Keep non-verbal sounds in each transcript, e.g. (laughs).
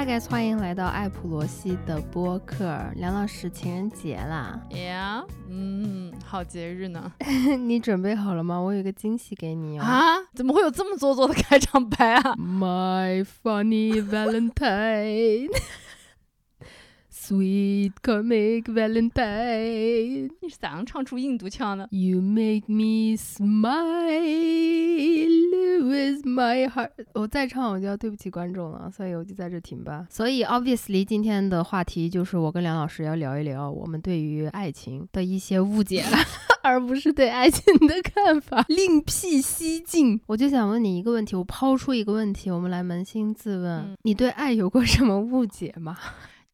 Hi guys，欢迎来到艾普罗西的播客。梁老师，情人节啦！Yeah，嗯，好节日呢。(laughs) 你准备好了吗？我有个惊喜给你哦。啊？怎么会有这么做作的开场白啊？My funny Valentine。Sweet comic Valentine，你是咋样唱出印度腔的？You make me smile with my heart。我再唱我就要对不起观众了，所以我就在这停吧。所以 obviously 今天的话题就是我跟梁老师要聊一聊我们对于爱情的一些误解，(laughs) 而不是对爱情的看法。(laughs) 另辟蹊径，我就想问你一个问题，我抛出一个问题，我们来扪心自问：你对爱有过什么误解吗？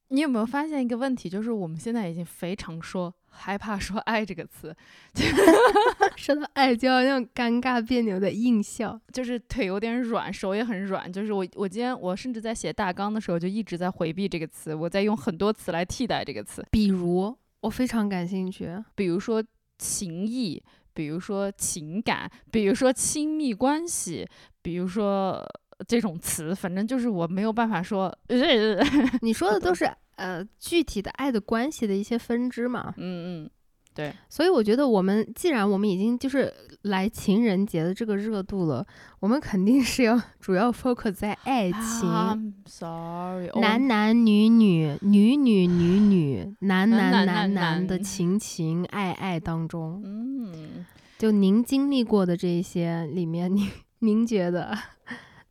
你有没有发现一个问题？就是我们现在已经非常说害怕说“爱”这个词，(laughs) 说到爱就要那种尴尬别扭的硬笑，就是腿有点软，手也很软。就是我，我今天我甚至在写大纲的时候就一直在回避这个词，我在用很多词来替代这个词。比如，我非常感兴趣，比如说情谊，比如说情感，比如说亲密关系，比如说。这种词，反正就是我没有办法说。(laughs) 你说的都是呃具体的爱的关系的一些分支嘛？嗯嗯，对。所以我觉得我们既然我们已经就是来情人节的这个热度了，我们肯定是要主要 focus 在爱情。Sorry，男男女女、女女女女、男男男男的情情爱爱当中，嗯，就您经历过的这些里面，您您觉得？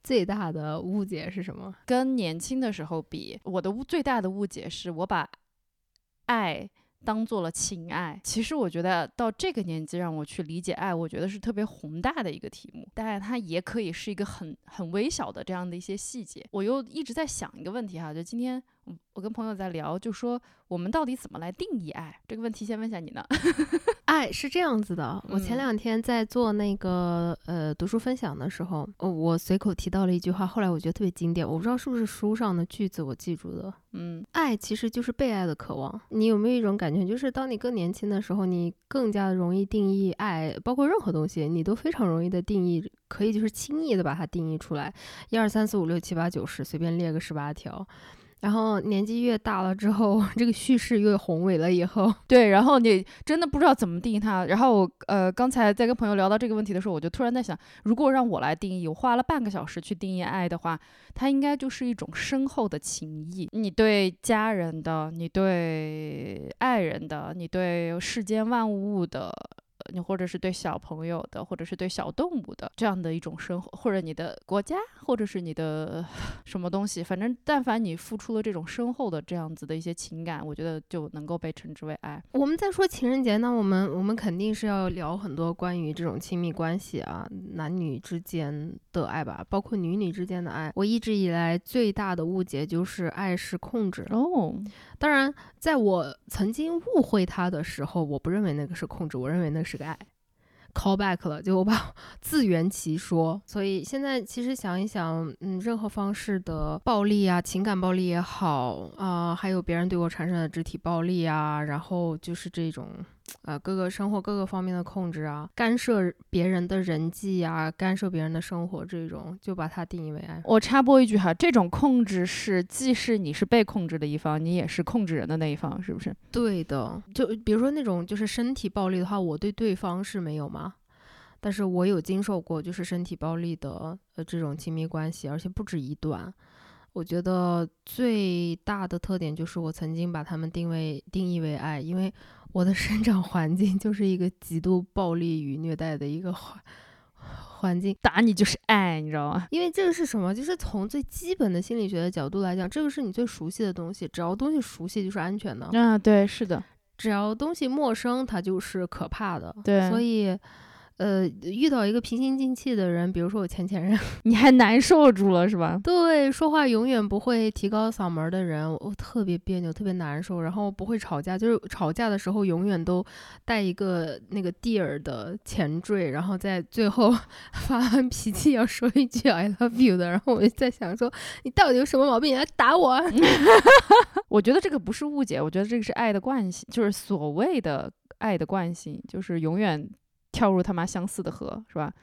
最大的误解是什么？跟年轻的时候比，我的最大的误解是我把爱当做了情爱。其实我觉得到这个年纪让我去理解爱，我觉得是特别宏大的一个题目，当然它也可以是一个很很微小的这样的一些细节。我又一直在想一个问题哈，就今天我跟朋友在聊，就说我们到底怎么来定义爱这个问题？先问一下你呢？爱 (laughs) 是这样子的，我前两天在做那个呃读书分享的时候，我随口提到了一句话，后来我觉得特别经典，我不知道是不是书上的句子，我记住的。嗯，爱其实就是被爱的渴望。你有没有一种感觉，就是当你更年轻的时候，你更加容易定义爱，包括任何东西，你都非常容易的定义，可以就是轻易的把它定义出来，一二三四五六七八九十，随便列个十八条。然后年纪越大了之后，(laughs) 这个叙事越宏伟了以后，对，然后你真的不知道怎么定义它。然后我呃刚才在跟朋友聊到这个问题的时候，我就突然在想，如果让我来定义，我花了半个小时去定义爱的话，它应该就是一种深厚的情谊。你对家人的，你对爱人的，你对世间万物的。你或者是对小朋友的，或者是对小动物的这样的一种生活，或者你的国家，或者是你的 (laughs) 什么东西，反正但凡你付出了这种深厚的这样子的一些情感，我觉得就能够被称之为爱。我们在说情人节，那我们我们肯定是要聊很多关于这种亲密关系啊，男女之间的爱吧，包括女女之间的爱。我一直以来最大的误解就是爱是控制哦。当然，在我曾经误会他的时候，我不认为那个是控制，我认为那是个爱。call back 了，就我把自圆其说。所以现在其实想一想，嗯，任何方式的暴力啊，情感暴力也好啊，还有别人对我产生的肢体暴力啊，然后就是这种。呃，各个生活各个方面的控制啊，干涉别人的人际啊，干涉别人的生活，这种就把它定义为爱。我插播一句哈，这种控制是既是你是被控制的一方，你也是控制人的那一方，是不是？对的。就比如说那种就是身体暴力的话，我对对方是没有吗？但是我有经受过就是身体暴力的呃这种亲密关系，而且不止一段。我觉得最大的特点就是我曾经把他们定位定义为爱，因为。我的生长环境就是一个极度暴力与虐待的一个环环境，打你就是爱，你知道吗？因为这个是什么？就是从最基本的心理学的角度来讲，这个是你最熟悉的东西，只要东西熟悉就是安全的。啊，对，是的，只要东西陌生，它就是可怕的。对，所以。呃，遇到一个平心静气的人，比如说我前前任，(laughs) 你还难受住了是吧？对，说话永远不会提高嗓门的人，我特别别扭，特别难受。然后不会吵架，就是吵架的时候永远都带一个那个 dear 的前缀，然后在最后 (laughs) 发完脾气要说一句 I love you 的。然后我就在想说，你到底有什么毛病？你来打我？(laughs) 我觉得这个不是误解，我觉得这个是爱的惯性，就是所谓的爱的惯性，就是永远。跳入他妈相似的河是吧？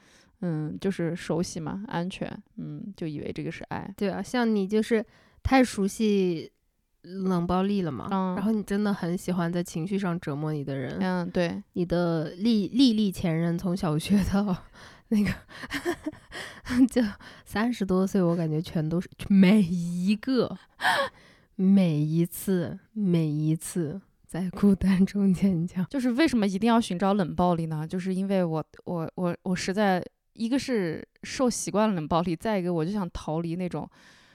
嗯，就是熟悉嘛，安全，嗯，就以为这个是爱。对啊，像你就是太熟悉冷暴力了嘛，嗯然后你真的很喜欢在情绪上折磨你的人，嗯，对，你的历历历前任从小学到 (laughs) 那个就三十多岁，我感觉全都是每一个每一次每一次在孤单中坚强。就是为什么一定要寻找冷暴力呢？就是因为我我我我实在一个是受习惯了冷暴力，再一个我就想逃离那种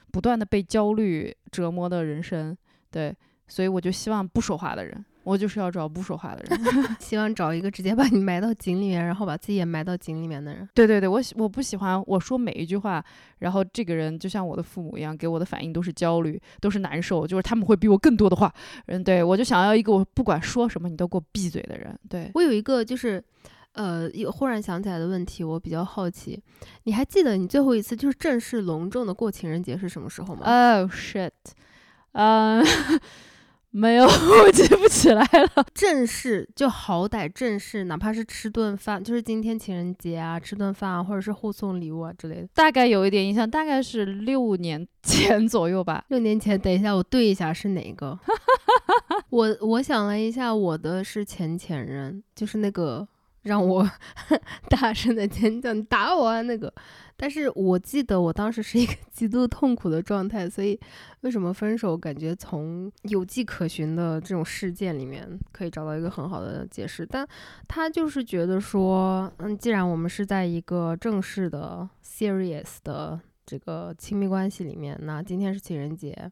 不断的被焦虑折磨的人生，对，所以我就希望不说话的人，我就是要找不说话的人。(laughs) 希望找一个直接把你埋到井里面，然后把自己也埋到井里面的人。对对对，我喜我不喜欢我说每一句话，然后这个人就像我的父母一样，给我的反应都是焦虑，都是难受，就是他们会比我更多的话。嗯，对我就想要一个我不管说什么你都给我闭嘴的人。对，我有一个就是，呃，有忽然想起来的问题，我比较好奇，你还记得你最后一次就是正式隆重的过情人节是什么时候吗？Oh shit，嗯、没有，(laughs) 我记不起来了。正式就好歹正式，哪怕是吃顿饭，就是今天情人节啊，吃顿饭啊，或者是互送礼物啊之类的。大概有一点印象，大概是六年前左右吧。六年前，等一下我对一下是哪个？我我想了一下，我的是前前任，就是那个让我 (laughs) 大声的尖叫，你打我啊那个。但是我记得我当时是一个 (laughs) 极度痛苦的状态，所以为什么分手，感觉从有迹可循的这种事件里面可以找到一个很好的解释。但他就是觉得说，嗯，既然我们是在一个正式的、serious 的这个亲密关系里面，那今天是情人节，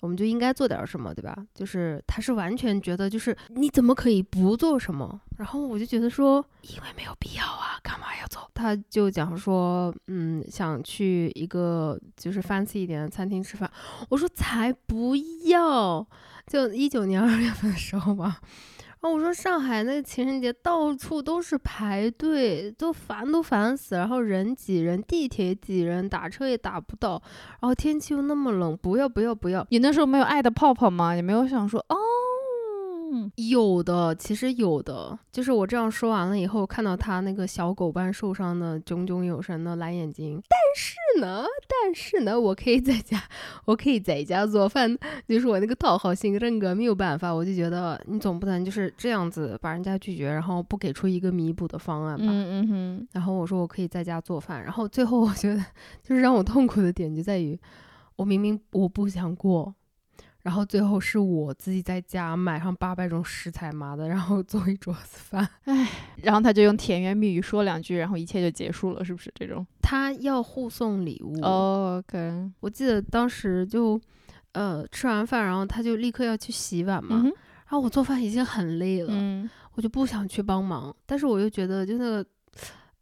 我们就应该做点什么，对吧？就是他是完全觉得，就是你怎么可以不做什么？然后我就觉得说，因为没有必要啊，干嘛要做？他就讲说，嗯，想去一个就是 fancy 一点的餐厅吃饭。我说才不要！就一九年二月份的时候吧。啊我说上海那个情人节到处都是排队，都烦都烦死，然后人挤人，地铁挤人，打车也打不到，然后天气又那么冷，不要不要不要！你那时候没有爱的泡泡吗？也没有想说哦，有的，其实有的，就是我这样说完了以后，看到他那个小狗般受伤的炯炯有神的蓝眼睛，但是呢，但是呢，我可以在家，我可以在家做饭，就是我那个讨好型人格没有办法，我就觉得你总不能就是这样子把人家拒绝，然后不给出一个弥补的方案吧。嗯嗯哼，然后我说我可以在家做饭，然后最后我觉得就是让我痛苦的点就在于，我明明我不想过，然后最后是我自己在家买上八百种食材妈的，然后做一桌子饭。唉然后他就用甜言蜜语说两句，然后一切就结束了，是不是这种？他要互送礼物，哦，OK，我记得当时就，呃，吃完饭，然后他就立刻要去洗碗嘛，然后我做饭已经很累了，嗯，我就不想去帮忙，但是我又觉得就那个。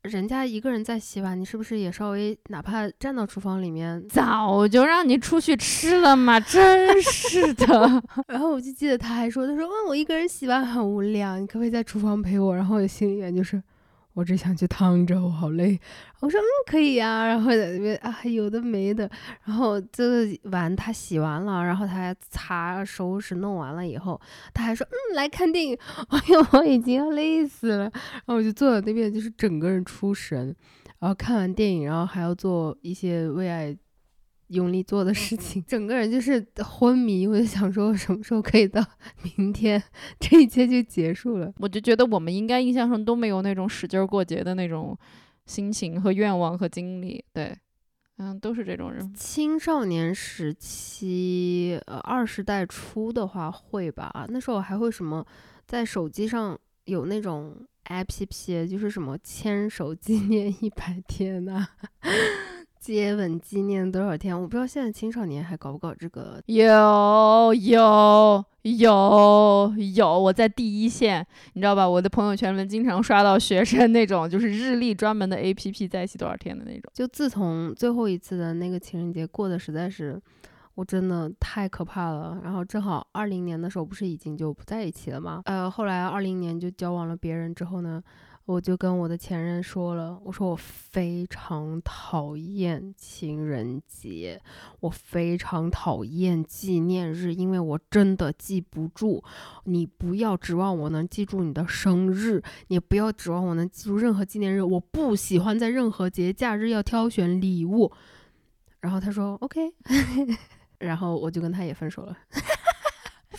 人家一个人在洗碗，你是不是也稍微哪怕站到厨房里面早就让你出去吃了嘛，真是的。(laughs) 然后我就记得他还说，他说，嗯，我一个人洗碗很无聊，你可不可以在厨房陪我？然后我心里面就是，我只想去躺着，我好累。我说，嗯，可以呀、然后在那边啊，有的没的。然后这个碗他洗完了，然后他还擦收拾弄完了以后，他还说，嗯，来看电影。(laughs) 哎哟，我已经要累死了。然后我就坐在那边，就是整个人出神。然后看完电影，然后还要做一些为爱用力做的事情，整个人就是昏迷。我就想说，我什么时候可以到明天，这一切就结束了。我就觉得我们应该印象中都没有那种使劲儿过节的那种心情和愿望和经历，对，嗯，都是这种人。青少年时期，呃，二十代初的话会吧，那时候还会什么，在手机上有那种 APP，就是什么牵手纪念一百天呐、接吻纪念多少天？我不知道现在青少年还搞不搞这个。有有有有，我在第一线，你知道吧？我的朋友圈里面经常刷到学生那种就是日历专门的 A P P 在一起多少天的那种。就自从最后一次的那个情人节过得实在是，我真的太可怕了。然后正好二零年的时候不是已经就不在一起了吗？呃，后来二零年就交往了别人之后呢，我就跟我的前任说了，我说我非常讨厌情人节，我非常讨厌纪念日，因为我真的记不住。你不要指望我能记住你的生日，你不要指望我能记住任何纪念日，我不喜欢在任何节假日要挑选礼物。然后他说 OK，(laughs) 然后我就跟他也分手了。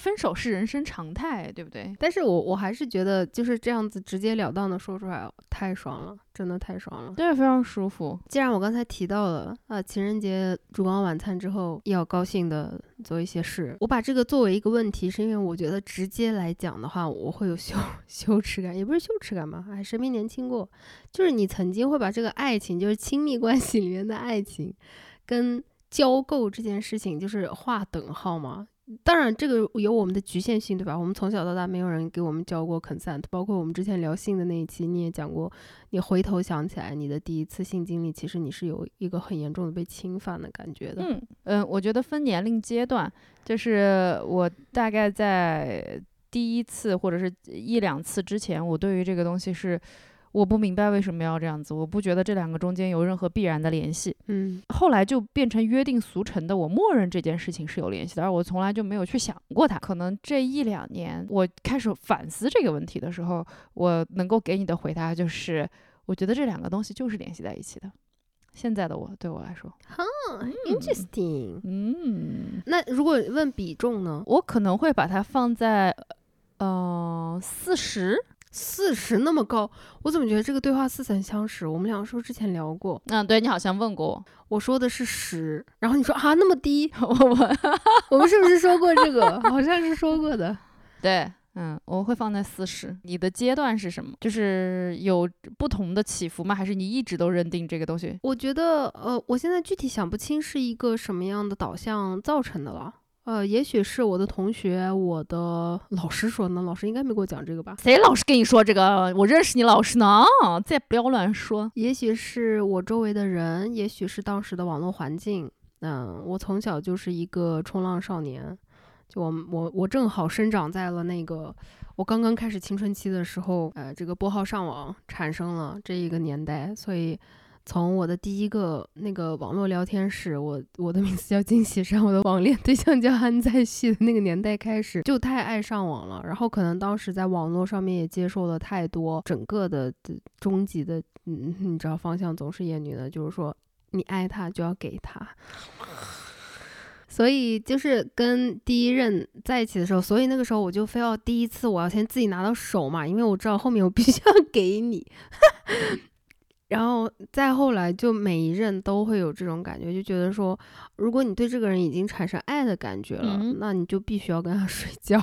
分手是人生常态，对不对？但是我我还是觉得就是这样子直截了当的说出来太爽了，真的太爽了。对，非常舒服。既然我刚才提到了啊，情人节烛光晚餐之后要高兴的做一些事，我把这个作为一个问题，是因为我觉得直接来讲的话，我会有羞 (laughs) 羞耻感，也不是羞耻感吧？哎，谁没年轻过？就是你曾经会把这个爱情，就是亲密关系里面的爱情，跟交媾这件事情就是划等号吗？当然，这个有我们的局限性，对吧？我们从小到大没有人给我们教过 consent，包括我们之前聊性的那一期，你也讲过，你回头想起来，你的第一次性经历，其实你是有一个很严重的被侵犯的感觉的。嗯嗯，我觉得分年龄阶段，就是我大概在第一次或者是一两次之前，我对于这个东西是。我不明白为什么要这样子，我不觉得这两个中间有任何必然的联系。嗯，后来就变成约定俗成的，我默认这件事情是有联系的，而我从来就没有去想过它。可能这一两年我开始反思这个问题的时候，我能够给你的回答就是，我觉得这两个东西就是联系在一起的。现在的我对我来说，哈，interesting。嗯，那如果问比重呢？我可能会把它放在，呃，四十。四十那么高，我怎么觉得这个对话似曾相识？我们两个是不是之前聊过？嗯，对你好像问过我，我说的是十，然后你说啊那么低，(laughs) 我我我们是不是说过这个？好像是说过的。(laughs) 对，嗯，我会放在四十。你的阶段是什么？就是有不同的起伏吗？还是你一直都认定这个东西？我觉得，呃，我现在具体想不清是一个什么样的导向造成的了。呃，也许是我的同学，我的老师说呢。老师应该没给我讲这个吧？谁老师跟你说这个？我认识你老师呢。再不要乱说。也许是我周围的人，也许是当时的网络环境。嗯，我从小就是一个冲浪少年，就我我我正好生长在了那个我刚刚开始青春期的时候，呃，这个拨号上网产生了这一个年代，所以。从我的第一个那个网络聊天室，我我的名字叫金喜善，我的网恋对象叫安在旭的那个年代开始，就太爱上网了。然后可能当时在网络上面也接受了太多，整个的终极的，嗯，(laughs) 你知道方向总是厌女的，就是说你爱他就要给他。所以就是跟第一任在一起的时候，所以那个时候我就非要第一次我要先自己拿到手嘛，因为我知道后面我必须要 (laughs) 给你。然后再后来，就每一任都会有这种感觉，就觉得说，如果你对这个人已经产生爱的感觉了，那你就必须要跟他 (laughs) 睡觉，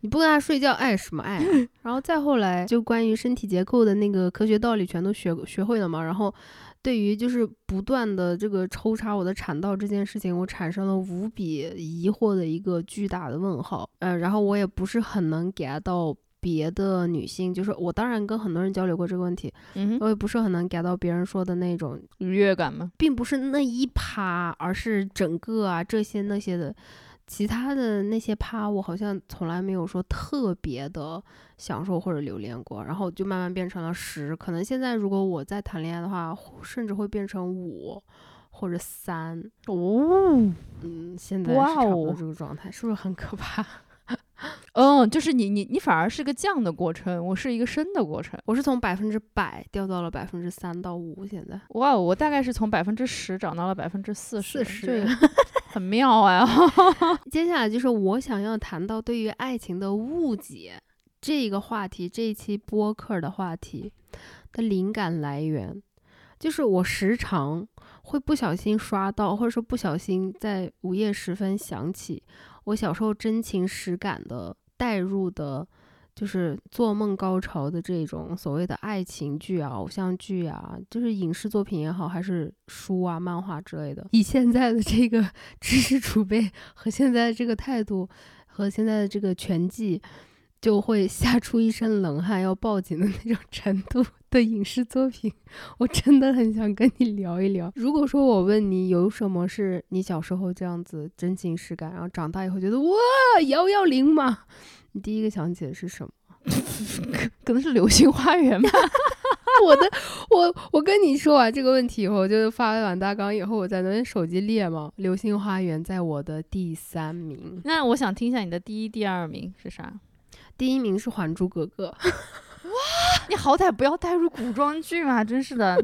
你不跟他睡觉，爱什么爱？(laughs) 然后再后来，就关于身体结构的那个科学道理全都学学会了嘛。然后，对于就是不断的这个抽查我的产道这件事情，我产生了无比疑惑的一个巨大的问号。呃，然后我也不是很能 get 到。别的女性，就是我当然跟很多人交流过这个问题，嗯，我也不是很能 get 到别人说的那种愉悦感吗？并不是那一趴，而是整个啊这些那些的，其他的那些趴，我好像从来没有说特别的享受或者留恋过，然后就慢慢变成了十，可能现在如果我再谈恋爱的话，甚至会变成五或者三哦，嗯，现在是差不多这个状态，是不是很可怕？(gasps) 嗯，就是你你你反而是个降的过程，我是一个升的过程。我是从百分之百掉到了百分之三到五，现在哇，我大概是从百分之十涨到了百分之四十，四十 (laughs) 很妙啊。(laughs) 接下来就是我想要谈到对于爱情的误解这个话题，这一期播客的话题的灵感来源，就是我时常会不小心刷到，或者说不小心在午夜时分想起。我小时候真情实感的带入的，就是做梦高潮的这种所谓的爱情剧啊、偶像剧啊，就是影视作品也好，还是书啊、漫画之类的。以现在的这个 (laughs) 知识储备和现在的这个态度，和现在的这个全季。就会吓出一身冷汗，要报警的那种程度的影视作品，我真的很想跟你聊一聊。如果说我问你有什么是你小时候这样子真情实感，然后长大以后觉得哇幺幺零嘛，你第一个想起的是什么？可 (laughs) 可能是《流星花园》吧。(laughs) 我的，我我跟你说完这个问题以后，就发完大纲以后，我在那边手机列嘛，《流星花园》在我的第三名。那我想听一下你的第一、第二名是啥？第一名是《还珠格格》，(laughs) 哇！你好歹不要带入古装剧嘛，真是的。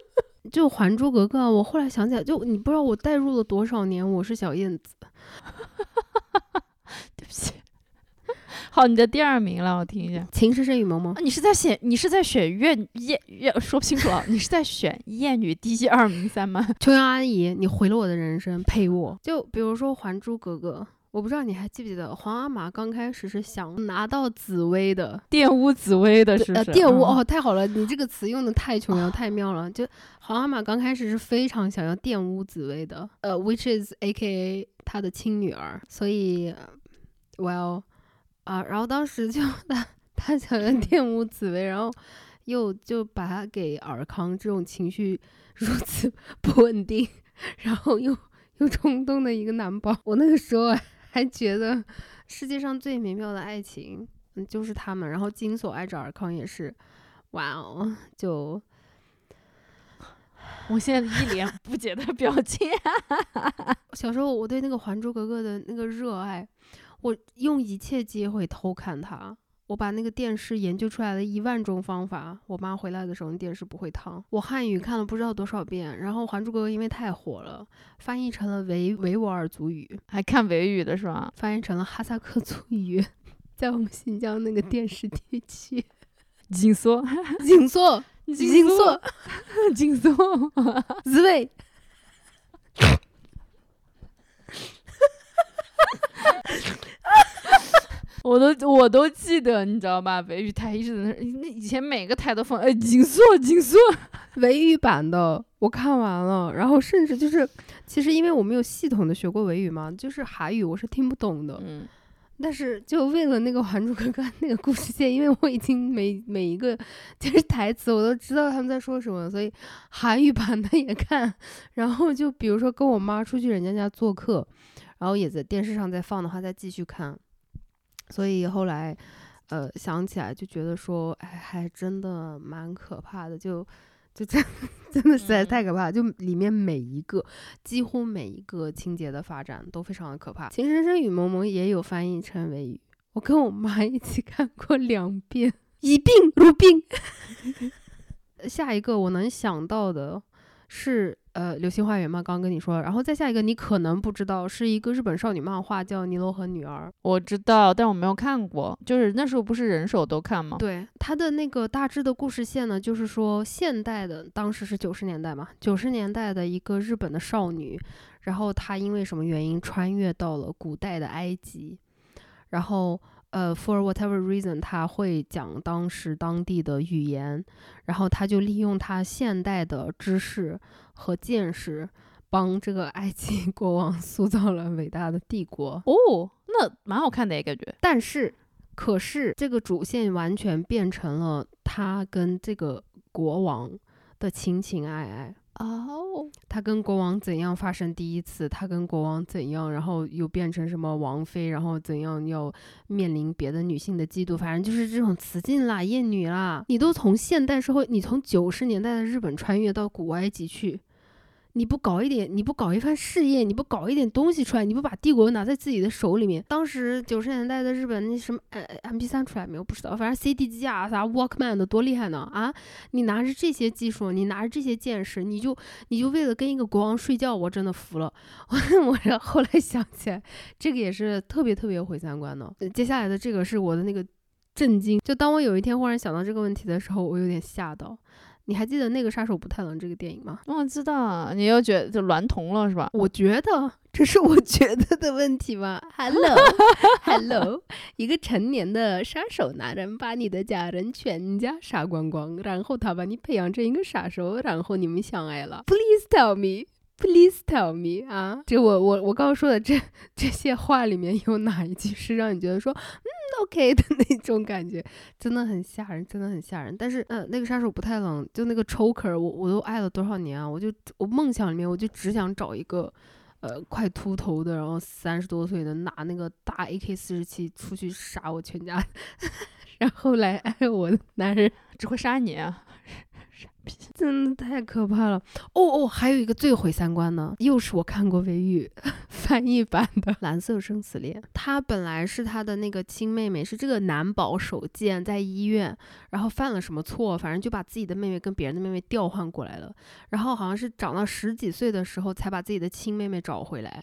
就《还珠格格》，我后来想起来，就你不知道我带入了多少年，我是小燕子。(laughs) 对不起。好，你的第二名了，我听一下。情深深雨蒙蒙啊，，你是在选你是在选粤粤粤说不清楚啊，你是在选艳女第一二名三吗？(laughs) 琼瑶阿姨，你毁了我的人生，陪我。就比如说《还珠格格》，我不知道你还记不记得，皇阿玛刚开始是想拿到紫薇的，玷污紫薇的是不呃，是？玷污嗯哦，太好了，你这个词用的太琼瑶太妙了。就皇阿玛刚开始是非常想要玷污紫薇的，呃，which is A K A 他的亲女儿，所以呃，well 啊，然后当时就 (laughs) 他他想要玷污紫薇，然后又就把他给尔康这种情绪如此 (laughs) 不稳定，然后又又冲动的一个男宝，我那个时候还觉得世界上最美妙的爱情。嗯，就是他们。然后金锁爱着尔康也是，哇哦，就我现在一脸不解的表情。(laughs) 小时候我对那个《还珠格格》的那个热爱，我用一切机会偷看它。我把那个电视研究出来了一万种方法。我妈回来的时候，电视不会烫。我汉语看了不知道多少遍。然后《还珠格格》因为太火了，翻译成了维维吾尔族语，还看维语的是吧？翻译成了哈萨克族语，在我们新疆那个电视地区。紧缩，(laughs) 紧缩，紧紧缩，紧缩。滋味。(laughs) 我都我都记得，你知道吧？维语台一直在那，那以前每个台都放，哎，紧缩紧缩。(laughs) 维语版的我看完了，然后甚至就是，其实因为我没有系统的学过维语嘛，就是韩语我是听不懂的。嗯，但是就为了那个《还珠格格》(laughs) 那个故事线，因为我已经每每一个就是台词我都知道他们在说什么，所以韩语版的也看。然后就比如说跟我妈出去人家家做客，然后也在电视上在放的话，再继续看。所以后来，呃，想起来就觉得说，哎，还真的蛮可怕的，就就真 (laughs) 真的实在太可怕了，就里面每一个几乎每一个情节的发展都非常的可怕。《情深深雨蒙蒙》也有翻译成维语，我跟我妈一起看过两遍，一病如病。(laughs) 下一个我能想到的是呃《流星花园》嘛，刚刚跟你说，然后再下一个你可能不知道，是一个日本少女漫画叫《尼罗河女儿》。我知道，但我没有看过。就是那时候不是人手都看吗？对它的那个大致的故事线呢，就是说现代的，当时是九十年代嘛，九十年代的一个日本的少女，然后她因为什么原因穿越到了古代的埃及，然后呃，for whatever reason，他会讲当时当地的语言，然后他就利用他现代的知识和见识，帮这个埃及 (laughs) 国王塑造了伟大的帝国。哦，那蛮好看的，感觉。但是，可是这个主线完全变成了他跟这个国王的情情爱爱。哦，他跟国王怎样发生第一次？他跟国王怎样，然后又变成什么王妃？然后怎样要面临别的女性的嫉妒？反正就是这种雌竞啦、厌女啦。你都从现代社会，你从九十年代的日本穿越到古埃及去，你不搞一点，你不搞一番事业，你不搞一点东西出来，你不把帝国拿在自己的手里面。当时九十年代的日本那什么呃 M P 三出来没有？不知道，反正 C D 机啊啥 Walkman 的多厉害呢啊！你拿着这些技术，你拿着这些见识，你就你就为了跟一个国王睡觉，我真的服了。(laughs) 我我后来想起来，这个也是特别特别毁三观的。接下来的这个是我的那个震惊，就当我有一天忽然想到这个问题的时候，我有点吓到。你还记得那个杀手不太冷这个电影吗？我知道，你又觉得就娈童了是吧？我觉得这是我觉得的问题吗？Hello，Hello，(laughs) (laughs) 一个成年的杀手男人把你的家人全家杀光光，然后他把你培养成一个杀手，然后你们相爱了。Please tell me。(laughs) Please tell me 啊，这我我我刚刚说的这这些话里面有哪一句是让你觉得说嗯 OK (laughs) 的那种感觉？真的很吓人，真的很吓人。但是呃，那个杀手不太冷，就那个 choker，我我都爱了多少年啊！我就我梦想里面我就只想找一个。呃，快秃头的，然后三十多岁的，拿那个大 AK 四十七出去杀我全家，(laughs) 然后来爱我的男人，只会杀你啊！(laughs) 真的太可怕了。哦哦，还有一个最毁三观呢，又是我看过维语 (laughs) 翻译版的《蓝色生死恋》。他本来是他的那个亲妹妹，是这个男保手贱，在医院，然后犯了什么错，反正就把自己的妹妹跟别人的妹妹调换过来了。然后好像是长到十几岁的时候，才把自己的亲妹妹找回来。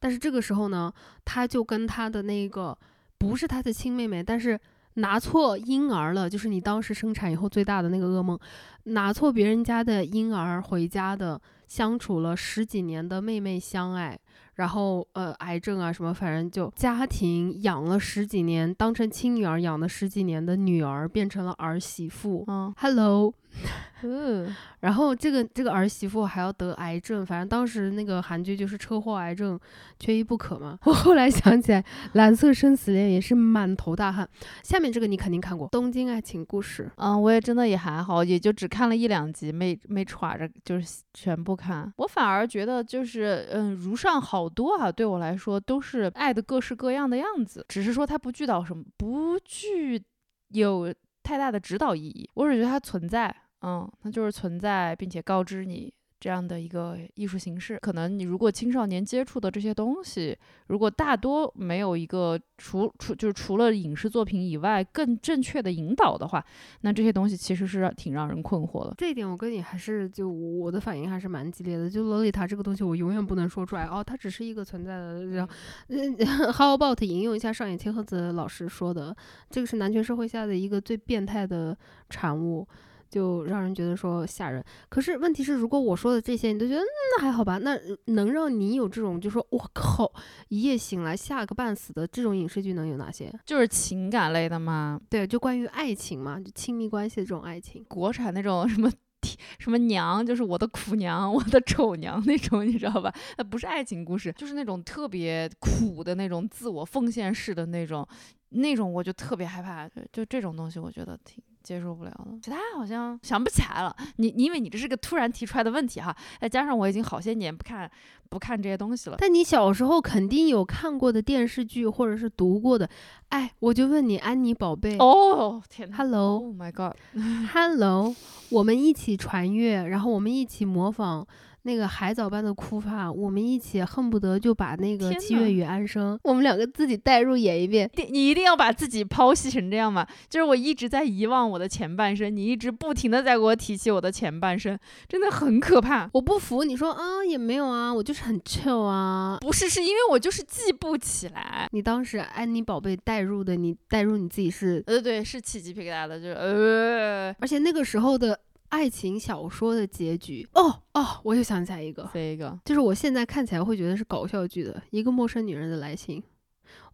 但是这个时候呢，他就跟他的那个不是他的亲妹妹，但是。拿错婴儿了，就是你当时生产以后最大的那个噩梦，拿错别人家的婴儿回家的，相处了十几年的妹妹相爱，然后呃癌症啊什么，反正就家庭养了十几年，当成亲女儿养了十几年的女儿变成了儿媳妇。嗯，Hello。(laughs) 嗯，然后这个这个儿媳妇还要得癌症，反正当时那个韩剧就是车祸癌症，缺一不可嘛。(laughs) 我后来想起来，《蓝色生死恋》也是满头大汗。下面这个你肯定看过《东京爱情故事》。嗯，我也真的也还好，也就只看了一两集，没没歘着就是全部看。我反而觉得就是嗯，如上好多啊，对我来说都是爱的各式各样的样子，只是说它不具导什么，不具有太大的指导意义。我只觉得它存在。嗯，它就是存在，并且告知你这样的一个艺术形式。可能你如果青少年接触的这些东西，如果大多没有一个除除就是除了影视作品以外更正确的引导的话，那这些东西其实是挺让人困惑的。这一点我跟你还是就我的反应还是蛮激烈的。就洛丽塔这个东西，我永远不能说出来哦，它只是一个存在的。然后，(laughs) How about 引用一下上野千鹤子老师说的，这个是男权社会下的一个最变态的产物。就让人觉得说吓人，可是问题是，如果我说的这些你都觉得那还好吧，那能让你有这种就说我靠一夜醒来吓个半死的这种影视剧能有哪些？就是情感类的吗？对，就关于爱情嘛，就亲密关系的这种爱情。国产那种什么 (laughs) 什么娘，就是我的苦娘，我的丑娘那种，你知道吧？那不是爱情故事，就是那种特别苦的那种自我奉献式的那种，那种我就特别害怕。就这种东西，我觉得挺。接受不了了，其他好像想不起来了。你因为你这是个突然提出来的问题哈，再加上我已经好些年不看不看这些东西了。但你小时候肯定有看过的电视剧或者是读过的，哎，我就问你，安妮宝贝哦，天，Hello，Oh my God，Hello，我们一起传阅，然后我们一起模仿。那个海藻般的哭法，我们一起恨不得就把那个七月与安生，我们两个自己代入演一遍。你一定要把自己剖析成这样吗？就是我一直在遗忘我的前半生，你一直不停的在给我提起我的前半生，真的很可怕。我不服，你说啊也没有啊，我就是很 chill 啊。不是，是因为我就是记不起来。你当时安妮宝贝代入的，你代入你自己是呃对，是起鸡皮疙瘩的，就是呃，而且那个时候的。爱情小说的结局哦哦，我又想起来一个，这一个就是我现在看起来会觉得是搞笑剧的《一个陌生女人的来信》，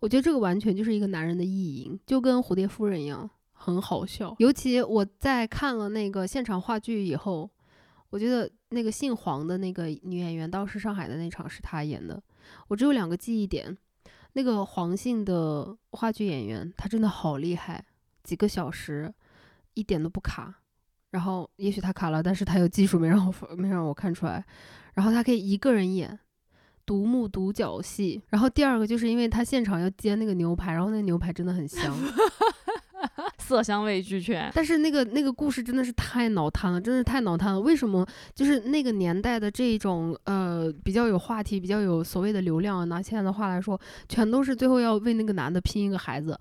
我觉得这个完全就是一个男人的意淫，就跟蝴蝶夫人一样，很好笑。尤其我在看了那个现场话剧以后，我觉得那个姓黄的那个女演员，当时上海的那场是她演的。我只有两个记忆点，那个黄姓的话剧演员，她真的好厉害，几个小时一点都不卡。然后也许他卡了，但是他有技术没让我没让我看出来。然后他可以一个人演独幕独角戏。然后第二个就是因为他现场要煎那个牛排，然后那个牛排真的很香，(laughs) 色香味俱全。但是那个那个故事真的是太脑瘫了，真的是太脑瘫了。为什么？就是那个年代的这种呃比较有话题、比较有所谓的流量，拿现在的话来说，全都是最后要为那个男的拼一个孩子。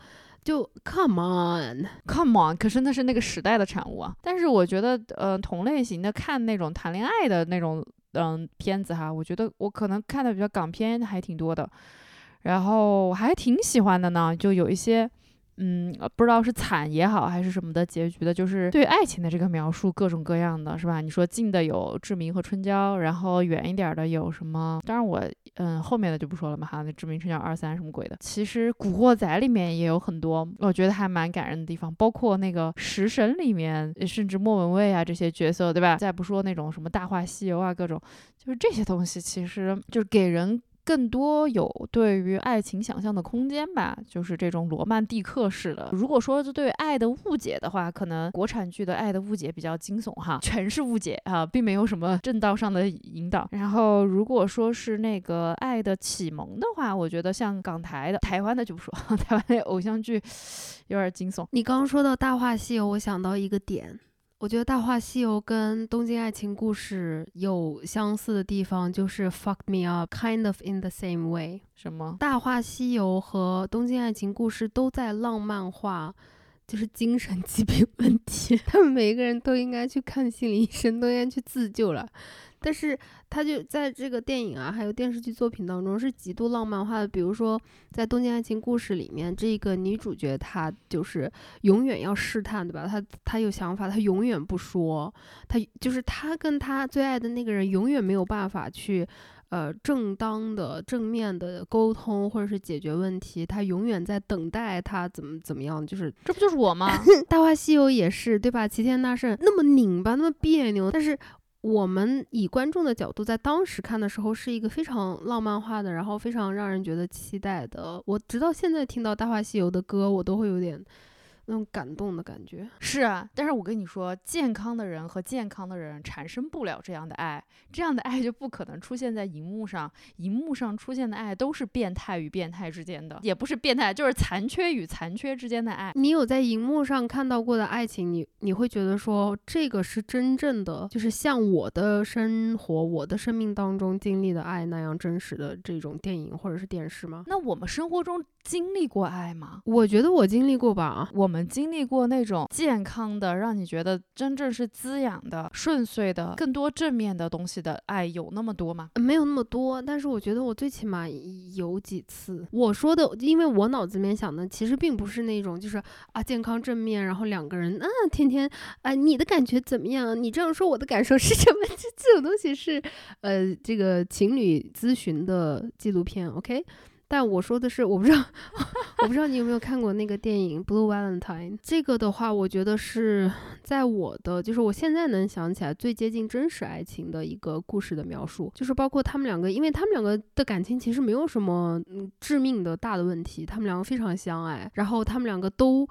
就 come on，come on，可是那是那个时代的产物啊。但是我觉得，呃，同类型的看那种谈恋爱的那种，嗯，片子哈，我觉得我可能看的比较港片还挺多的，然后我还挺喜欢的呢，就有一些。嗯，不知道是惨也好还是什么的结局的，就是对爱情的这个描述各种各样的是吧？你说近的有志明和春娇，然后远一点的有什么？当然我嗯后面的就不说了嘛哈，那志明春娇二三什么鬼的。其实古惑仔里面也有很多，我觉得还蛮感人的地方，包括那个食神里面，甚至莫文蔚啊这些角色，对吧？再不说那种什么大话西游啊各种，就是这些东西其实就是给人。更多有对于爱情想象的空间吧，就是这种罗曼蒂克式的。如果说是对爱的误解的话，可能国产剧的爱的误解比较惊悚哈，全是误解啊，并没有什么正道上的引导。然后如果说是那个爱的启蒙的话，我觉得像港台的、台湾的就不说，(laughs) 台湾的偶像剧有点惊悚。你刚刚说到《大话西游》，我想到一个点。我觉得《大话西游》跟《东京爱情故事》有相似的地方，就是 fuck me up kind of in the same way。什么？《大话西游》和《东京爱情故事》都在浪漫化，就是精神疾病问他们每一个人都应该去看心理医生，都应该去自救了。但是他就在这个电影啊，还有电视剧作品当中是极度浪漫化的。比如说，在《东京爱情故事》里面，这个女主角她就是永远要试探，对吧？她她有想法，她永远不说。她就是她跟她最爱的那个人永远没有办法去呃正当的正面的沟通或者是解决问题。他永远在等待他怎么怎么样，就是这不就是我吗？(laughs)《大话西游》也是对吧？齐天大圣那么拧巴，那么别扭，但是。我们以观众的角度，在当时看的时候，是一个非常浪漫化的，然后非常让人觉得期待的。我直到现在听到《大话西游》的歌，我都会有点。那种感动的感觉是啊，但是我跟你说，健康的人和健康的人产生不了这样的爱，这样的爱就不可能出现在荧幕上。荧幕上出现的爱都是变态与变态之间的，也不是变态，就是残缺与残缺之间的爱。你有在荧幕上看到过的爱情，你你会觉得说这个是真正的，就是像我的生活、我的生命当中经历的爱那样真实的这种电影或者是电视吗？那我们生活中。经历过爱吗？我觉得我经历过吧。我们经历过那种健康的，让你觉得真正是滋养的、顺遂的、更多正面的东西的爱，有那么多吗？没有那么多，但是我觉得我最起码有几次。我说的，因为我脑子里面想的其实并不是那种，就是啊健康正面，然后两个人啊天天啊你的感觉怎么样？你这样说我的感受是什么？(laughs) 这这种东西是呃这个情侣咨询的纪录片，OK。但我说的是，我不知道，(laughs) 我不知道你有没有看过那个电影《Blue Valentine》。这个的话，我觉得是在我的，就是我现在能想起来最接近真实爱情的一个故事的描述，就是包括他们两个，因为他们两个的感情其实没有什么致命的大的问题，他们两个非常相爱，然后他们两个都。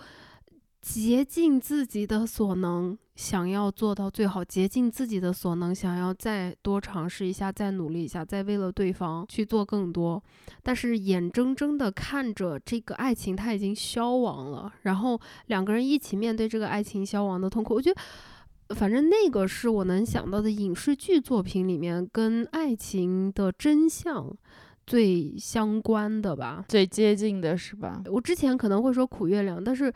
竭尽自己的所能，想要做到最好；竭尽自己的所能，想要再多尝试一下，再努力一下，再为了对方去做更多。但是眼睁睁的看着这个爱情，它已经消亡了。然后两个人一起面对这个爱情消亡的痛苦。我觉得，反正那个是我能想到的影视剧作品里面跟爱情的真相最相关的吧，最接近的是吧？我之前可能会说苦月亮，但是。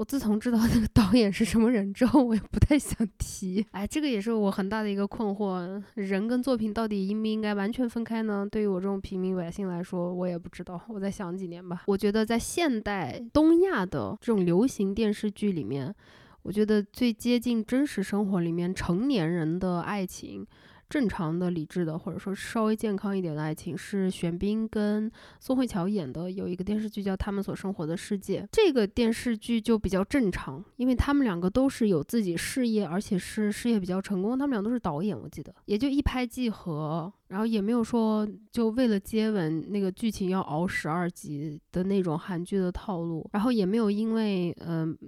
我自从知道那个导演是什么人之后，我也不太想提。哎，这个也是我很大的一个困惑：人跟作品到底应不应该完全分开呢？对于我这种平民百姓来说，我也不知道。我再想几年吧。我觉得在现代东亚的这种流行电视剧里面，我觉得最接近真实生活里面成年人的爱情。正常的、理智的，或者说稍微健康一点的爱情，是玄彬跟宋慧乔演的，有一个电视剧叫《他们所生活的世界》。这个电视剧就比较正常，因为他们两个都是有自己事业，而且是事业比较成功。他们俩都是导演，我记得也就一拍即合，然后也没有说就为了接吻那个剧情要熬十二集的那种韩剧的套路，然后也没有因为嗯。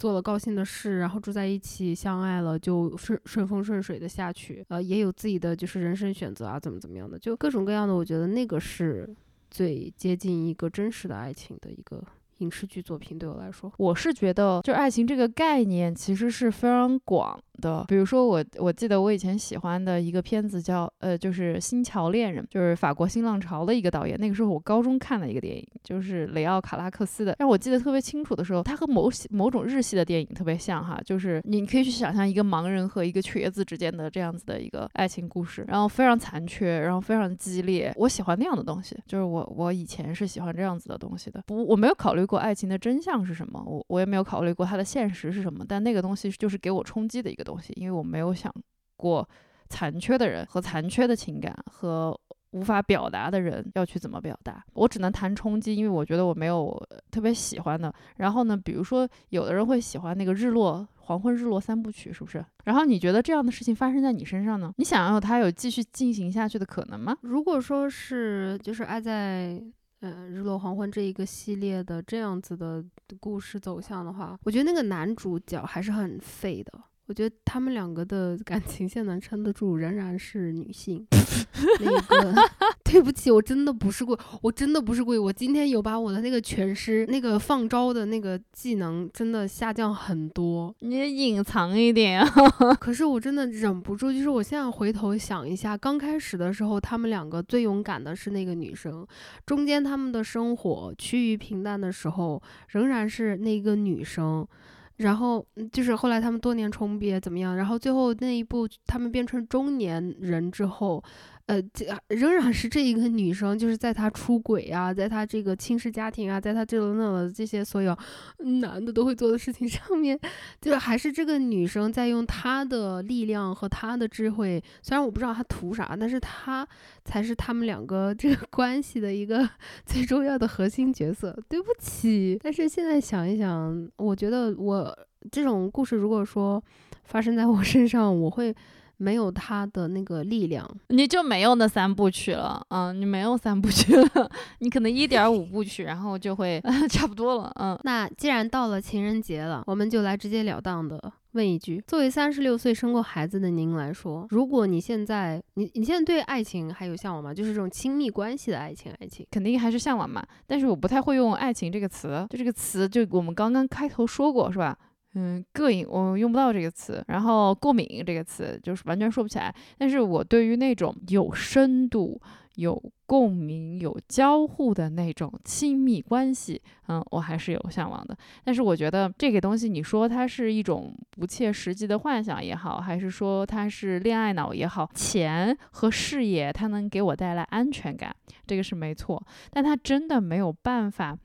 做了高兴的事，然后住在一起，相爱了，就顺顺风顺水的下去。呃，也有自己的就是人生选择啊，怎么怎么样的，就各种各样的。我觉得那个是最接近一个真实的爱情的一个。影视剧作品对我来说，我是觉得，就爱情这个概念其实是非常广的。比如说，我我记得我以前喜欢的一个片子叫呃，就是《新桥恋人》，就是法国新浪潮的一个导演。那个时候我高中看的一个电影，就是雷奥卡拉克斯的。但我记得特别清楚的时候，它和某某种日系的电影特别像哈，就是你可以去想象一个盲人和一个瘸子之间的这样子的一个爱情故事，然后非常残缺，然后非常激烈。我喜欢那样的东西，就是我我以前是喜欢这样子的东西的。不，我没有考虑。过爱情的真相是什么？我我也没有考虑过它的现实是什么。但那个东西就是给我冲击的一个东，东西因为我没有想过残缺的人和残缺的情感和无法表达的人要去怎么表达。我只能谈冲击，因为我觉得我没有特别喜欢的。然后呢，比如说有的人会喜欢那个日落黄昏日落三部曲，是不是？然后你觉得这样的事情发生在你身上呢？你想要它有继续进行下去的可能吗？如果说是就是爱在。嗯，日落黄昏这一个系列的这样子的故事走向的话，我觉得那个男主角还是很废的。我觉得他们两个的感情线能撑得住，仍然是女性。(laughs) 那个对不起，我真的不是故意，我真的不是故意。我今天有把我的那个全尸那个放招的那个技能真的下降很多，你隐藏一点啊。(laughs) 可是我真的忍不住，就是我现在回头想一下，刚开始的时候，他们两个最勇敢的是那个女生，中间他们的生活趋于平淡的时候，仍然是那个女生。然后就是后来他们多年重叠怎么样？然后最后那一部，他们变成中年人之后。呃，这仍然是这一个女生，就是在她出轨啊，在她这个轻视家庭啊，在她这了那了这些所有男的都会做的事情上面，就还是这个女生在用她的力量和她的智慧。虽然我不知道她图啥，但是她才是他们两个这个关系的一个 (laughs) 最重要的核心角色。对不起，但是现在想一想，我觉得我这种故事如果说发生在我身上，我会。没有他的那个力量，你就没有那三部曲了。嗯，你没有三部曲了，(laughs) 你可能一点五部曲，然后就会 (laughs) 差不多了。嗯，那既然到了情人节了，我们就来直截了当的问一句：作为三十六岁生过孩子的您来说，如果你现在你你现在对爱情还有向往吗？就是这种亲密关系的爱情，爱情肯定还是向往嘛。但是我不太会用爱情这个词，就这个词，就我们刚刚开头说过，是吧？嗯，膈应我用不到这个词，然后过敏这个词就是完全说不起来。但是我对于那种有深度、有共鸣、有交互的那种亲密关系，嗯，我还是有向往的。但是我觉得这个东西，你说它是一种不切实际的幻想也好，还是说它是恋爱脑也好，钱和事业它能给我带来安全感，这个是没错，但它真的没有办法。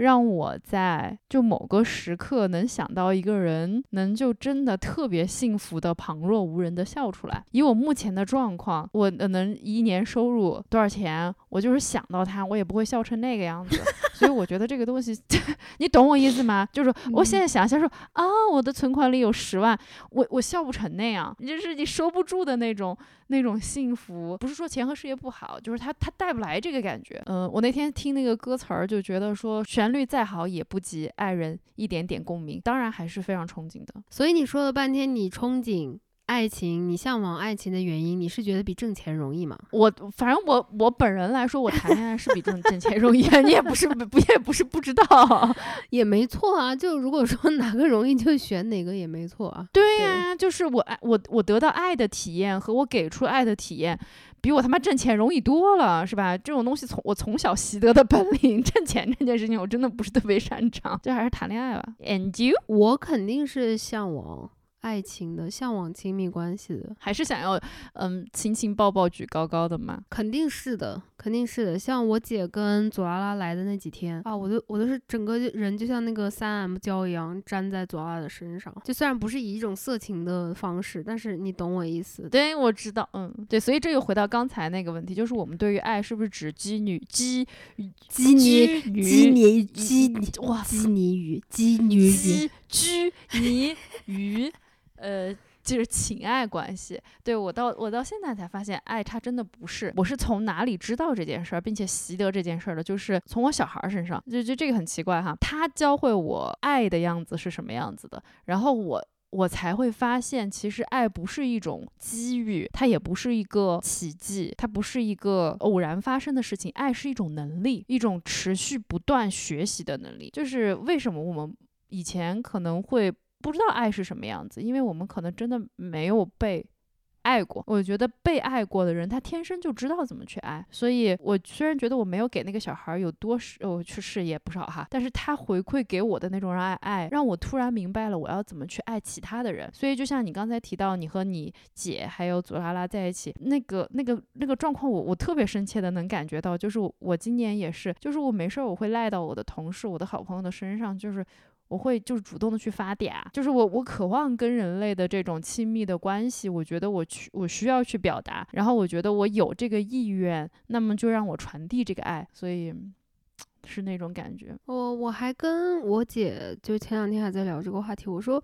让我在就某个时刻能想到一个人，能就真的特别幸福的旁若无人的笑出来。以我目前的状况，我能一年收入多少钱，我就是想到他，我也不会笑成那个样子。所以我觉得这个东西，(laughs) 你懂我意思吗？就是我现在想想说啊，我的存款里有十万，我我笑不成那样，就是你收不住的那种那种幸福。不是说钱和事业不好，就是他他带不来这个感觉。嗯，我那天听那个歌词儿，就觉得说旋律再好也不及爱人一点点共鸣，当然还是非常憧憬的。所以你说了半天，你憧憬。爱情，你向往爱情的原因，你是觉得比挣钱容易吗？我反正我我本人来说，我谈恋爱是比挣挣钱容易。你也不是不也不是不知道，(laughs) 也没错啊。就如果说哪个容易，就选哪个也没错啊。对呀，就是我爱我我得到爱的体验和我给出爱的体验，比我他妈挣钱容易多了，是吧？这种东西从我从小习得的本领，挣钱这件事情我真的不是特别擅长，就还是谈恋爱吧。And you，我肯定是向往。爱情的向往，亲密关系的，还是想要嗯亲亲抱抱举高高的吗？肯定是的，肯定是的。像我姐跟左拉拉来的那几天啊，我都我都是整个人就像那个三 M 胶一样粘在左拉拉的身上。就虽然不是以一种色情的方式，但是你懂我意思。对，我知道，嗯，对。所以这又回到刚才那个问题，就是我们对于爱是不是只基女基基尼基尼基尼哇基尼鱼基女鱼基尼语。呃，就是情爱关系。对我到我到现在才发现，爱它真的不是。我是从哪里知道这件事儿，并且习得这件事儿的？就是从我小孩身上。就就这个很奇怪哈，他教会我爱的样子是什么样子的，然后我我才会发现，其实爱不是一种机遇，它也不是一个奇迹，它不是一个偶然发生的事情。爱是一种能力，一种持续不断学习的能力。就是为什么我们以前可能会。不知道爱是什么样子，因为我们可能真的没有被爱过。我觉得被爱过的人，他天生就知道怎么去爱。所以，我虽然觉得我没有给那个小孩有多我去事业不少哈，但是他回馈给我的那种让爱爱，让我突然明白了我要怎么去爱其他的人。所以，就像你刚才提到，你和你姐还有祖拉拉在一起，那个那个那个状况，我我特别深切的能感觉到，就是我今年也是，就是我没事儿我会赖到我的同事、我的好朋友的身上，就是。我会就是主动的去发嗲，就是我我渴望跟人类的这种亲密的关系，我觉得我去我需要去表达，然后我觉得我有这个意愿，那么就让我传递这个爱，所以 (tsk) 是那种感觉。我我还跟我姐就前两天还在聊这个话题，我说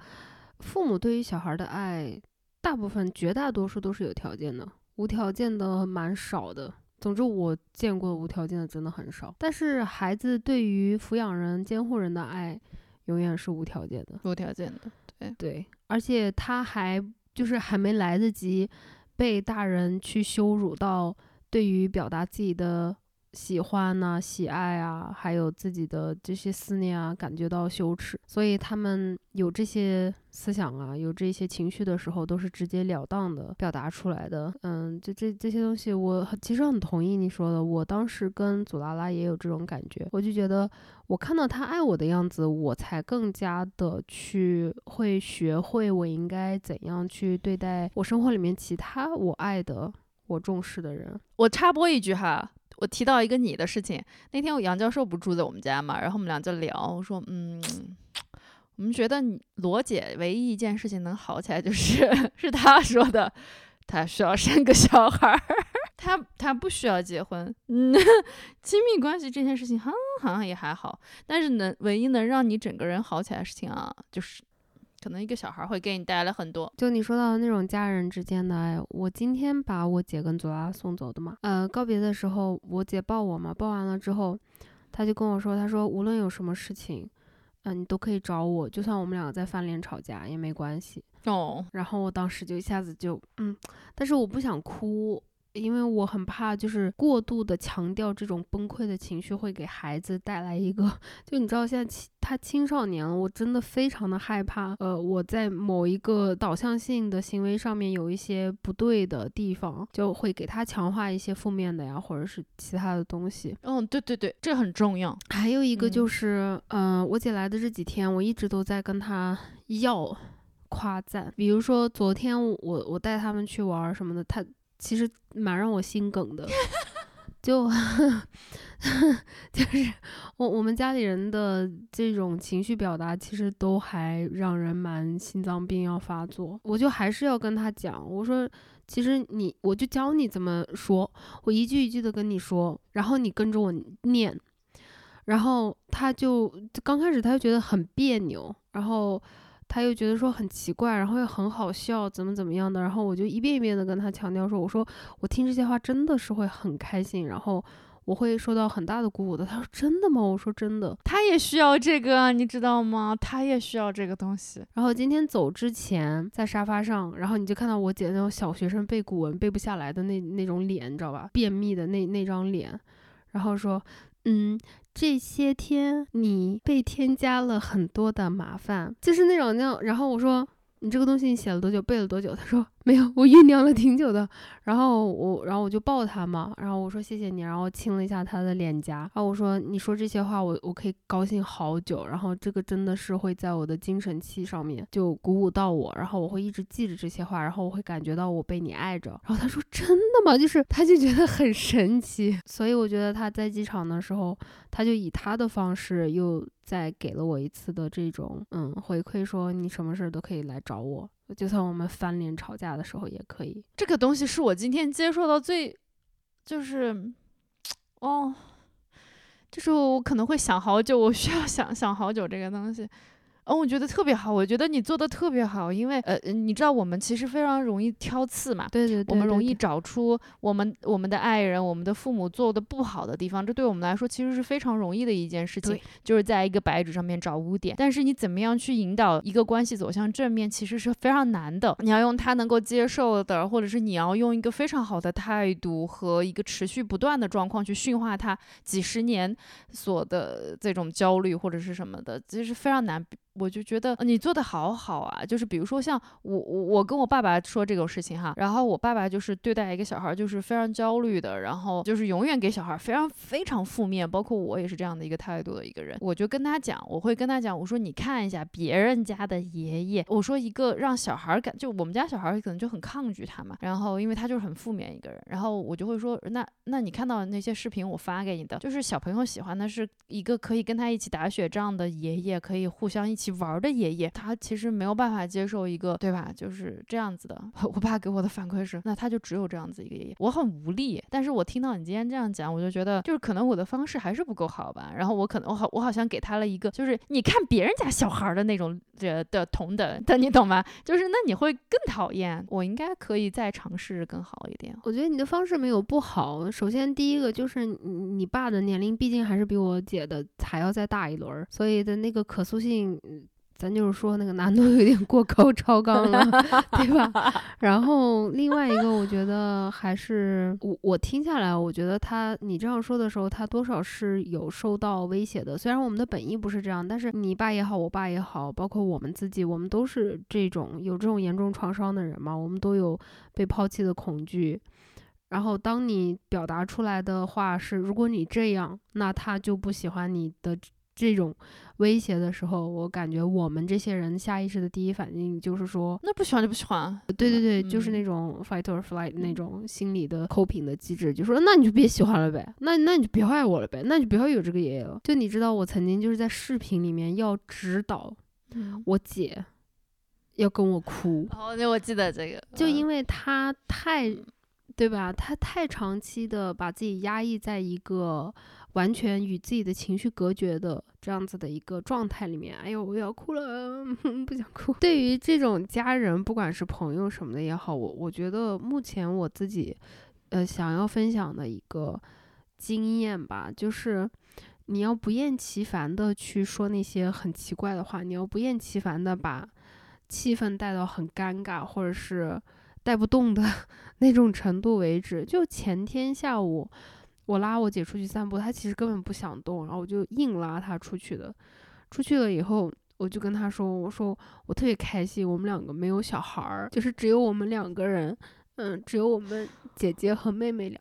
父母对于小孩的爱，大部分绝大多数都是有条件的，无条件的蛮少的。总之我见过无条件的真的很少，但是孩子对于抚养人、监护人的爱。永远是无条件的，无条件的，对对，而且他还就是还没来得及被大人去羞辱到对于表达自己的。喜欢呐、喜爱啊，还有自己的这些思念啊，感觉到羞耻，所以他们有这些思想啊，有这些情绪的时候，都是直截了当的表达出来的。嗯，这这这些东西，我其实很同意你说的。我当时跟祖拉拉也有这种感觉，我就觉得我看到他爱我的样子，我才更加的去会学会我应该怎样去对待我生活里面其他我爱的、我重视的人。我插播一句哈。我提到一个你的事情，那天我杨教授不住在我们家嘛，然后我们俩就聊，我说，嗯，我们觉得罗姐唯一一件事情能好起来，就是 (laughs) 是她说的，她需要生个小孩儿，(laughs) 她她不需要结婚，嗯，(laughs) 亲密关系这件事情，好像也还好，但是能唯一能让你整个人好起来的事情啊，就是。可能一个小孩会给你带来很多。就你说到的那种家人之间的爱，我今天把我姐跟左拉送走的嘛。呃，告别的时候，我姐抱我嘛，抱完了之后，她就跟我说，她说无论有什么事情，嗯，你都可以找我，就算我们两个在翻脸吵架也没关系。哦。然后我当时就一下子就嗯，但是我不想哭。因为我很怕，就是过度的强调这种崩溃的情绪会给孩子带来一个，就你知道现在他青少年了，我真的非常的害怕。呃，我在某一个导向性的行为上面有一些不对的地方，就会给他强化一些负面的呀，或者是其他的东西。嗯，对对对，这很重要。还有一个就是，嗯，我姐来的这几天，我一直都在跟她要夸赞，比如说昨天我我带他们去玩什么的，他。其实蛮让我心梗的，(laughs) 就 (laughs) 就是我我们家里人的这种情绪表达，其实都还让人蛮心脏病要发作。我就还是要跟他讲，我说其实你，我就教你怎么说，我一句一句的跟你说，然后你跟着我念，然后他就刚开始他就觉得很别扭，然后。他又觉得说很奇怪，然后又很好笑，怎么怎么样的，然后我就一遍一遍的跟他强调说，我说我听这些话真的是会很开心，然后我会受到很大的鼓舞的。他说真的吗？我说真的。他也需要这个，你知道吗？他也需要这个东西。然后今天走之前在沙发上，然后你就看到我姐那种小学生背古文背不下来的那那种脸，你知道吧？便秘的那那张脸，然后说，嗯。这些天你被添加了很多的麻烦，就是那种那种。然后我说，你这个东西你写了多久，背了多久？他说。没有，我酝酿了挺久的，然后我，然后我就抱他嘛，然后我说谢谢你，然后亲了一下他的脸颊，然后我说你说这些话，我我可以高兴好久，然后这个真的是会在我的精神气上面就鼓舞到我，然后我会一直记着这些话，然后我会感觉到我被你爱着，然后他说真的吗？就是他就觉得很神奇，所以我觉得他在机场的时候，他就以他的方式又再给了我一次的这种嗯回馈，说你什么事儿都可以来找我。就算我们翻脸吵架的时候也可以。这个东西是我今天接受到最，就是，哦，就是我可能会想好久，我需要想想好久这个东西。嗯，我觉得特别好，我觉得你做的特别好，因为呃，你知道我们其实非常容易挑刺嘛，对对对，我们容易找出我们我们的爱人、我们的父母做的不好的地方，这对我们来说其实是非常容易的一件事情，就是在一个白纸上面找污点。但是你怎么样去引导一个关系走向正面，其实是非常难的。你要用他能够接受的，或者是你要用一个非常好的态度和一个持续不断的状况去驯化他几十年所的这种焦虑或者是什么的，其实非常难。我就觉得你做的好好啊，就是比如说像我我我跟我爸爸说这个事情哈，然后我爸爸就是对待一个小孩就是非常焦虑的，然后就是永远给小孩非常非常负面，包括我也是这样的一个态度的一个人。我就跟他讲，我会跟他讲，我说你看一下别人家的爷爷，我说一个让小孩感就我们家小孩可能就很抗拒他嘛，然后因为他就是很负面一个人，然后我就会说那那你看到那些视频我发给你的，就是小朋友喜欢的是一个可以跟他一起打雪仗的爷爷，可以互相一起。起玩的爷爷，他其实没有办法接受一个，对吧？就是这样子的。(laughs) 我爸给我的反馈是，那他就只有这样子一个爷爷，我很无力。但是我听到你今天这样讲，我就觉得，就是可能我的方式还是不够好吧。然后我可能我好我好像给他了一个，就是你看别人家小孩的那种的的同等，(laughs) 的你懂吗？就是那你会更讨厌。我应该可以再尝试更好一点。我觉得你的方式没有不好。首先第一个就是你你爸的年龄毕竟还是比我姐的还要再大一轮，所以的那个可塑性。咱就是说那个难度有点过高超纲了，对吧？然后另外一个，我觉得还是我我听下来，我觉得他你这样说的时候，他多少是有受到威胁的。虽然我们的本意不是这样，但是你爸也好，我爸也好，包括我们自己，我们都是这种有这种严重创伤的人嘛，我们都有被抛弃的恐惧。然后当你表达出来的话是，如果你这样，那他就不喜欢你的。这种威胁的时候，我感觉我们这些人下意识的第一反应就是说，那不喜欢就不喜欢。对对对，就是那种 fight or flight 那种心理的 coping 的机制，就说那你就别喜欢了呗，那那你就别爱我了呗，那你就不要有这个爷爷了。就你知道，我曾经就是在视频里面要指导我姐要跟我哭，哦，那我记得这个，就因为她太，对吧？他太长期的把自己压抑在一个。完全与自己的情绪隔绝的这样子的一个状态里面，哎呦，我要哭了，(laughs) 不想哭。对于这种家人，不管是朋友什么的也好，我我觉得目前我自己，呃，想要分享的一个经验吧，就是你要不厌其烦的去说那些很奇怪的话，你要不厌其烦的把气氛带到很尴尬或者是带不动的 (laughs) 那种程度为止。就前天下午。我拉我姐出去散步，她其实根本不想动，然后我就硬拉她出去的。出去了以后，我就跟她说：“我说我特别开心，我们两个没有小孩儿，就是只有我们两个人，嗯，只有我们姐姐和妹妹两。”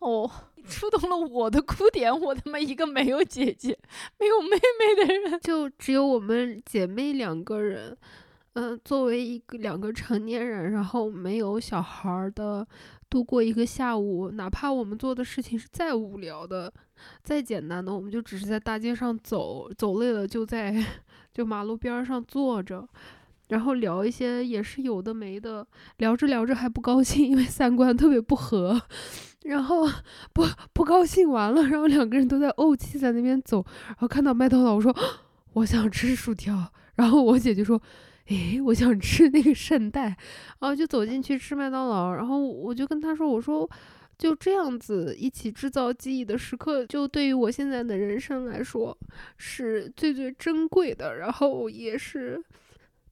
哦，触动了我的哭点，我他妈一个没有姐姐、没有妹妹的人，就只有我们姐妹两个人。嗯，作为一个两个成年人，然后没有小孩儿的。度过一个下午，哪怕我们做的事情是再无聊的、再简单的，我们就只是在大街上走，走累了就在 (laughs) 就马路边上坐着，然后聊一些也是有的没的，聊着聊着还不高兴，因为三观特别不合，然后不不高兴完了，然后两个人都在怄气，在那边走，然后看到麦当劳，我 (gasps) 说我想吃薯条，然后我姐就说。诶，我想吃那个圣代，然后就走进去吃麦当劳，然后我就跟他说：“我说就这样子一起制造记忆的时刻，就对于我现在的人生来说是最最珍贵的，然后也是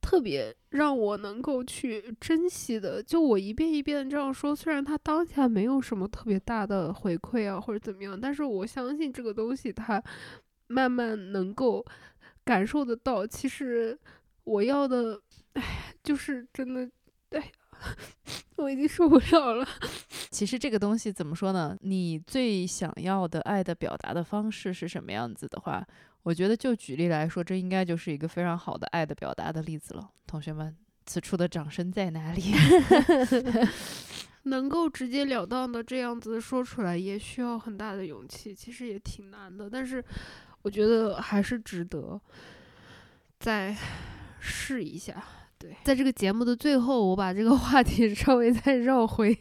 特别让我能够去珍惜的。”就我一遍一遍这样说，虽然他当下没有什么特别大的回馈啊或者怎么样，但是我相信这个东西他慢慢能够感受得到，其实。我要的，哎，就是真的，哎，(laughs) 我已经受不了了。(laughs) 其实这个东西怎么说呢？你最想要的爱的表达的方式是什么样子的话，我觉得就举例来说，这应该就是一个非常好的爱的表达的例子了。同学们，此处的掌声在哪里？(laughs) 能够直截了当的这样子说出来，也需要很大的勇气，其实也挺难的。但是我觉得还是值得在。试一下，对，在这个节目的最后，我把这个话题 (laughs) 稍微再绕回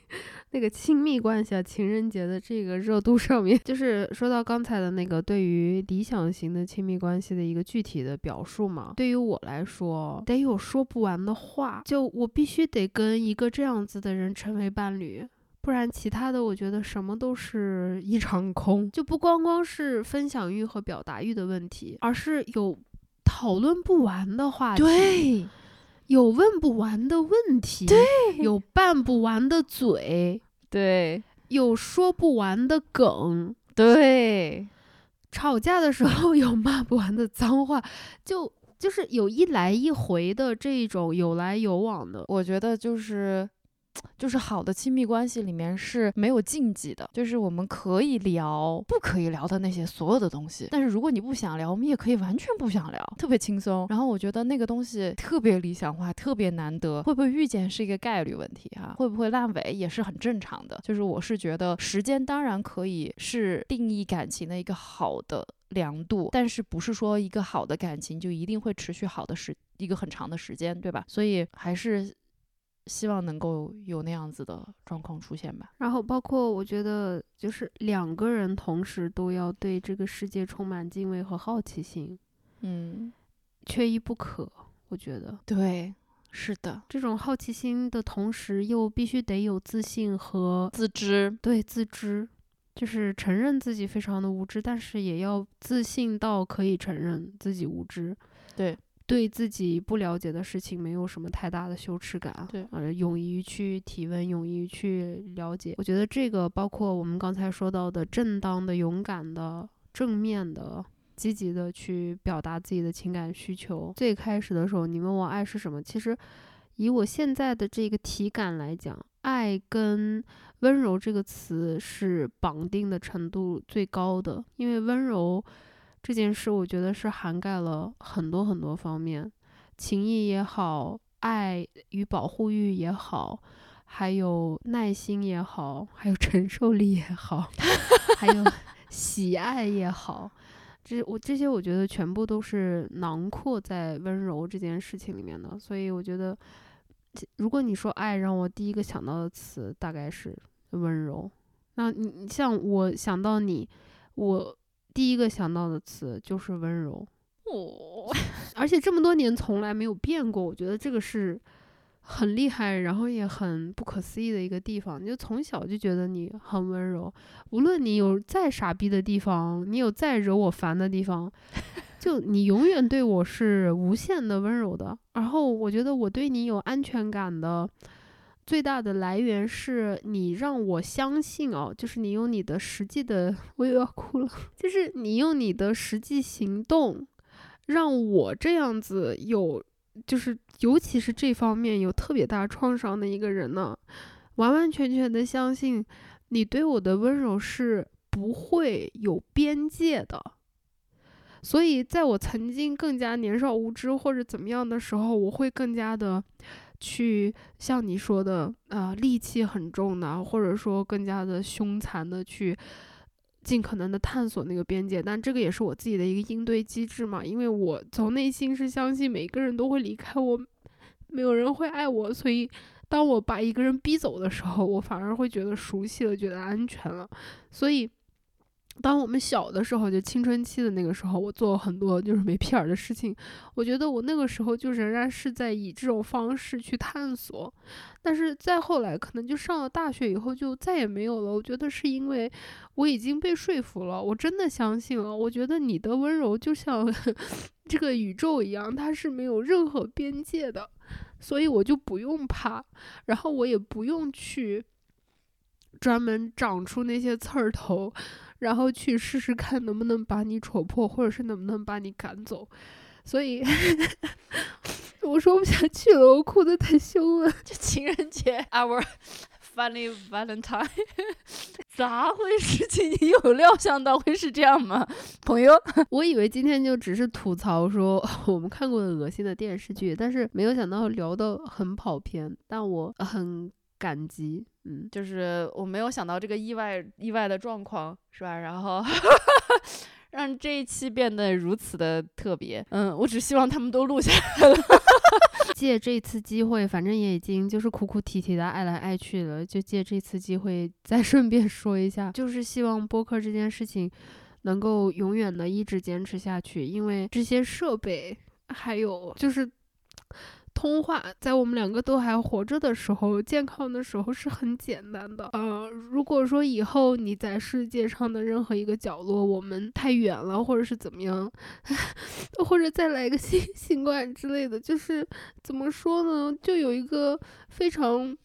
那个亲密关系啊，情人节的这个热度上面。就是说到刚才的那个对于理想型的亲密关系的一个具体的表述嘛，对于我来说，得有说不完的话，就我必须得跟一个这样子的人成为伴侣，不然其他的我觉得什么都是一场空。就不光光是分享欲和表达欲的问题，而是有。讨论不完的话题，对，有问不完的问题，对，有拌不完的嘴，对，有说不完的梗，对，吵架的时候有骂不完的脏话，就就是有一来一回的这种有来有往的，我觉得就是。就是好的亲密关系里面是没有禁忌的，就是我们可以聊不可以聊的那些所有的东西。但是如果你不想聊，我们也可以完全不想聊，特别轻松。然后我觉得那个东西特别理想化，特别难得。会不会遇见是一个概率问题哈？会不会烂尾也是很正常的。就是我是觉得时间当然可以是定义感情的一个好的量度，但是不是说一个好的感情就一定会持续好的时一个很长的时间，对吧？所以还是。希望能够有那样子的状况出现吧。然后包括我觉得，就是两个人同时都要对这个世界充满敬畏和好奇心，嗯，缺一不可。我觉得，对，是的，这种好奇心的同时，又必须得有自信和自知。对，自知就是承认自己非常的无知，但是也要自信到可以承认自己无知。对。对自己不了解的事情没有什么太大的羞耻感，对呃，勇于去提问，勇于去了解。我觉得这个包括我们刚才说到的正当的、勇敢的、正面的。积极的去表达自己的情感需求。最开始的时候，你问我爱是什么，其实以我现在的这个体感来讲，爱跟温柔这个词是绑定的程度最高的，因为温柔这件事，我觉得是涵盖了很多很多方面，情谊也好，爱与保护欲也好，还有耐心也好，还有承受力也好，还有 (laughs) 喜爱也好。这我这些我觉得全部都是囊括在温柔这件事情里面的，所以我觉得，如果你说爱，让我第一个想到的词大概是温柔。那你像我想到你，我第一个想到的词就是温柔。哦，(laughs) 而且这么多年从来没有变过，我觉得这个是。很厉害，然后也很不可思议的一个地方。你就从小就觉得你很温柔，无论你有再傻逼的地方，你有再惹我烦的地方，(laughs) 就你永远对我是无限的温柔的。然后我觉得我对你有安全感的最大的来源是你让我相信哦，就是你用你的实际的，我又要哭了，就是你用你的实际行动让我这样子有。就是，尤其是这方面有特别大创伤的一个人呢，完完全全的相信你对我的温柔是不会有边界的。所以，在我曾经更加年少无知或者怎么样的时候，我会更加的去像你说的，啊，戾气很重的，或者说更加的凶残的去。尽可能的探索那个边界，但这个也是我自己的一个应对机制嘛，因为我从内心是相信每个人都会离开我，没有人会爱我，所以当我把一个人逼走的时候，我反而会觉得熟悉了，觉得安全了，所以。当我们小的时候，就青春期的那个时候，我做很多就是没屁眼的事情。我觉得我那个时候就仍然是在以这种方式去探索，但是再后来，可能就上了大学以后就再也没有了。我觉得是因为我已经被说服了，我真的相信了。我觉得你的温柔就像 (laughs) 这个宇宙一样，它是没有任何边界的，所以我就不用怕，然后我也不用去专门长出那些刺儿头。然后去试试看能不能把你戳破，或者是能不能把你赶走。所以 (laughs) 我说不下去了，我哭得太凶了。就情人节，(laughs) our funny Valentine，(laughs) 咋回事？情你有料想到会是这样吗，朋友？我以为今天就只是吐槽说我们看过的恶心的电视剧，但是没有想到聊得很跑偏。但我很。感激，嗯，就是我没有想到这个意外意外的状况，是吧？然后 (laughs) 让这一期变得如此的特别，嗯，我只希望他们都录下来了。(laughs) 借这次机会，反正也已经就是哭哭啼啼的爱来爱去了，就借这次机会再顺便说一下，就是希望播客这件事情能够永远的一直坚持下去，因为这些设备还有就是。通话在我们两个都还活着的时候，健康的时候是很简单的。呃，如果说以后你在世界上的任何一个角落，我们太远了，或者是怎么样，(laughs) 或者再来个新 (laughs) 新冠之类的，就是怎么说呢？就有一个非常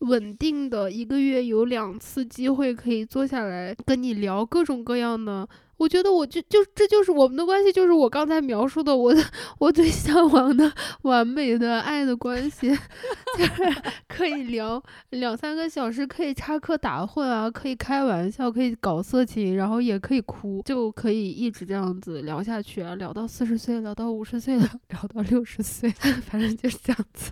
稳定的一个月有两次机会可以坐下来跟你聊各种各样的。我觉得我就就这就是我们的关系，就是我刚才描述的我的我最向往的完美的爱的关系，(laughs) 就是可以聊两三个小时，可以插科打诨啊，可以开玩笑，可以搞色情，然后也可以哭，就可以一直这样子聊下去啊，聊到四十岁，聊到五十岁了，聊到六十岁，反正就是这样子。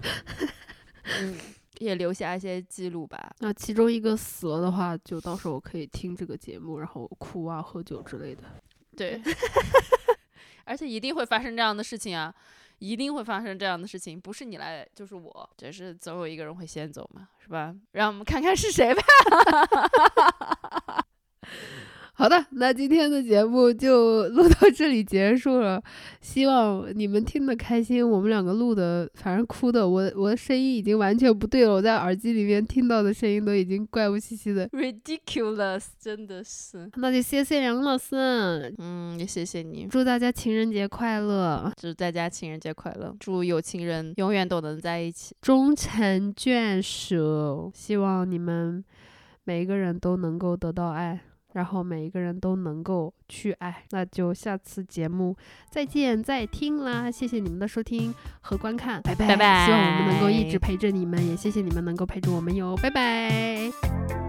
(laughs) 嗯。也留下一些记录吧。那其中一个死了的话，就到时候可以听这个节目，然后哭啊、喝酒之类的。(laughs) 对，(laughs) 而且一定会发生这样的事情啊，一定会发生这样的事情，不是你来就是我，就是总有一个人会先走嘛，是吧？让我们看看是谁吧。(laughs) 好的，那今天的节目就录到这里结束了。希望你们听得开心。我们两个录的，反正哭的，我我的声音已经完全不对了。我在耳机里面听到的声音都已经怪物兮兮的，ridiculous，真的是。那就谢谢杨老师，嗯，也谢谢你。祝大家情人节快乐，祝大家情人节快乐，祝有情人永远都能在一起，终成眷属。希望你们每一个人都能够得到爱。然后每一个人都能够去爱，那就下次节目再见再听啦！谢谢你们的收听和观看，拜拜！拜拜！希望我们能够一直陪着你们，也谢谢你们能够陪着我们哟，拜拜！